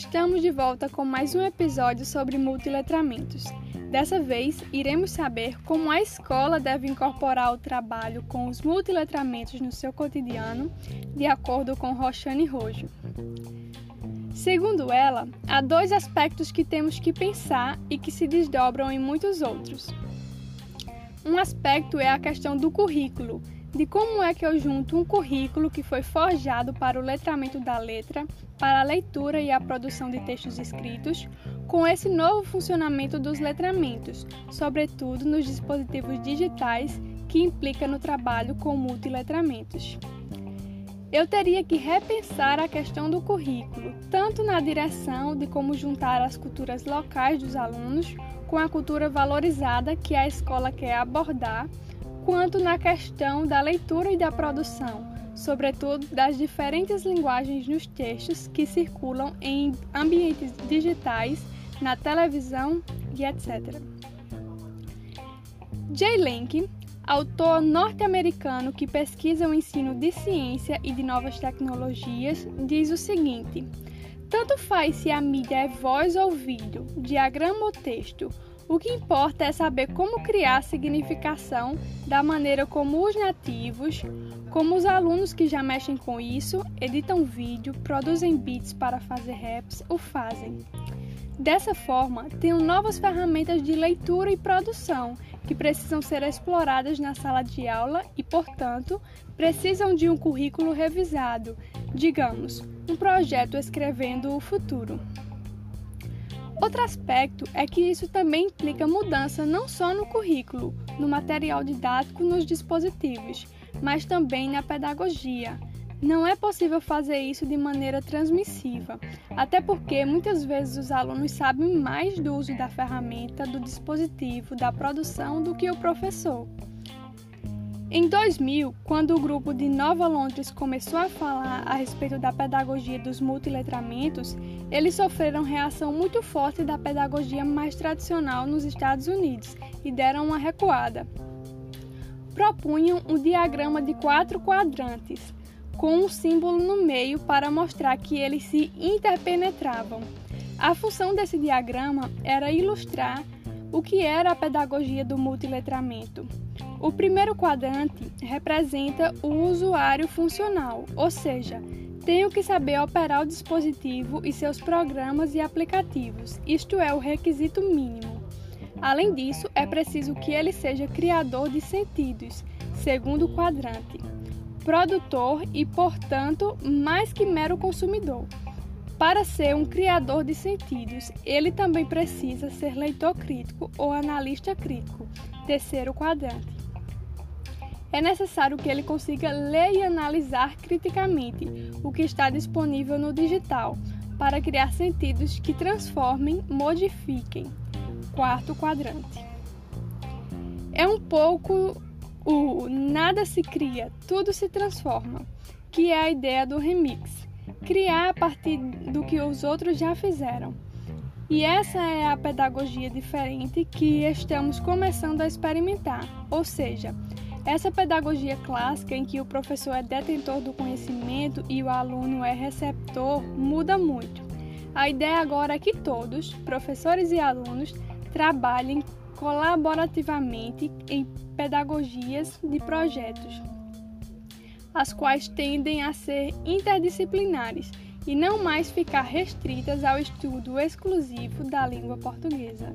Estamos de volta com mais um episódio sobre multiletramentos. Dessa vez, iremos saber como a escola deve incorporar o trabalho com os multiletramentos no seu cotidiano, de acordo com Roxane Rojo. Segundo ela, há dois aspectos que temos que pensar e que se desdobram em muitos outros. Um aspecto é a questão do currículo, de como é que eu junto um currículo que foi forjado para o letramento da letra, para a leitura e a produção de textos escritos, com esse novo funcionamento dos letramentos, sobretudo nos dispositivos digitais, que implica no trabalho com multiletramentos. Eu teria que repensar a questão do currículo, tanto na direção de como juntar as culturas locais dos alunos com a cultura valorizada que a escola quer abordar quanto na questão da leitura e da produção, sobretudo das diferentes linguagens nos textos que circulam em ambientes digitais, na televisão e etc. Jay Lenk, autor norte-americano que pesquisa o ensino de ciência e de novas tecnologias, diz o seguinte: tanto faz se a mídia é voz ou vídeo, diagrama ou texto, o que importa é saber como criar significação da maneira como os nativos, como os alunos que já mexem com isso, editam vídeo, produzem beats para fazer raps, o fazem. Dessa forma, tenho novas ferramentas de leitura e produção que precisam ser exploradas na sala de aula e, portanto, precisam de um currículo revisado, digamos, um projeto escrevendo o futuro. Outro aspecto é que isso também implica mudança não só no currículo, no material didático, nos dispositivos, mas também na pedagogia. Não é possível fazer isso de maneira transmissiva, até porque muitas vezes os alunos sabem mais do uso da ferramenta, do dispositivo, da produção do que o professor. Em 2000, quando o grupo de Nova Londres começou a falar a respeito da pedagogia dos multiletramentos, eles sofreram reação muito forte da pedagogia mais tradicional nos Estados Unidos e deram uma recuada. Propunham um diagrama de quatro quadrantes, com um símbolo no meio para mostrar que eles se interpenetravam. A função desse diagrama era ilustrar o que era a pedagogia do multiletramento. O primeiro quadrante representa o usuário funcional, ou seja, tenho que saber operar o dispositivo e seus programas e aplicativos, isto é, o requisito mínimo. Além disso, é preciso que ele seja criador de sentidos, segundo quadrante, produtor e, portanto, mais que mero consumidor. Para ser um criador de sentidos, ele também precisa ser leitor crítico ou analista crítico, terceiro quadrante é necessário que ele consiga ler e analisar criticamente o que está disponível no digital para criar sentidos que transformem, modifiquem. Quarto quadrante. É um pouco o nada se cria, tudo se transforma, que é a ideia do remix. Criar a partir do que os outros já fizeram. E essa é a pedagogia diferente que estamos começando a experimentar, ou seja, essa pedagogia clássica, em que o professor é detentor do conhecimento e o aluno é receptor, muda muito. A ideia agora é que todos, professores e alunos, trabalhem colaborativamente em pedagogias de projetos, as quais tendem a ser interdisciplinares e não mais ficar restritas ao estudo exclusivo da língua portuguesa.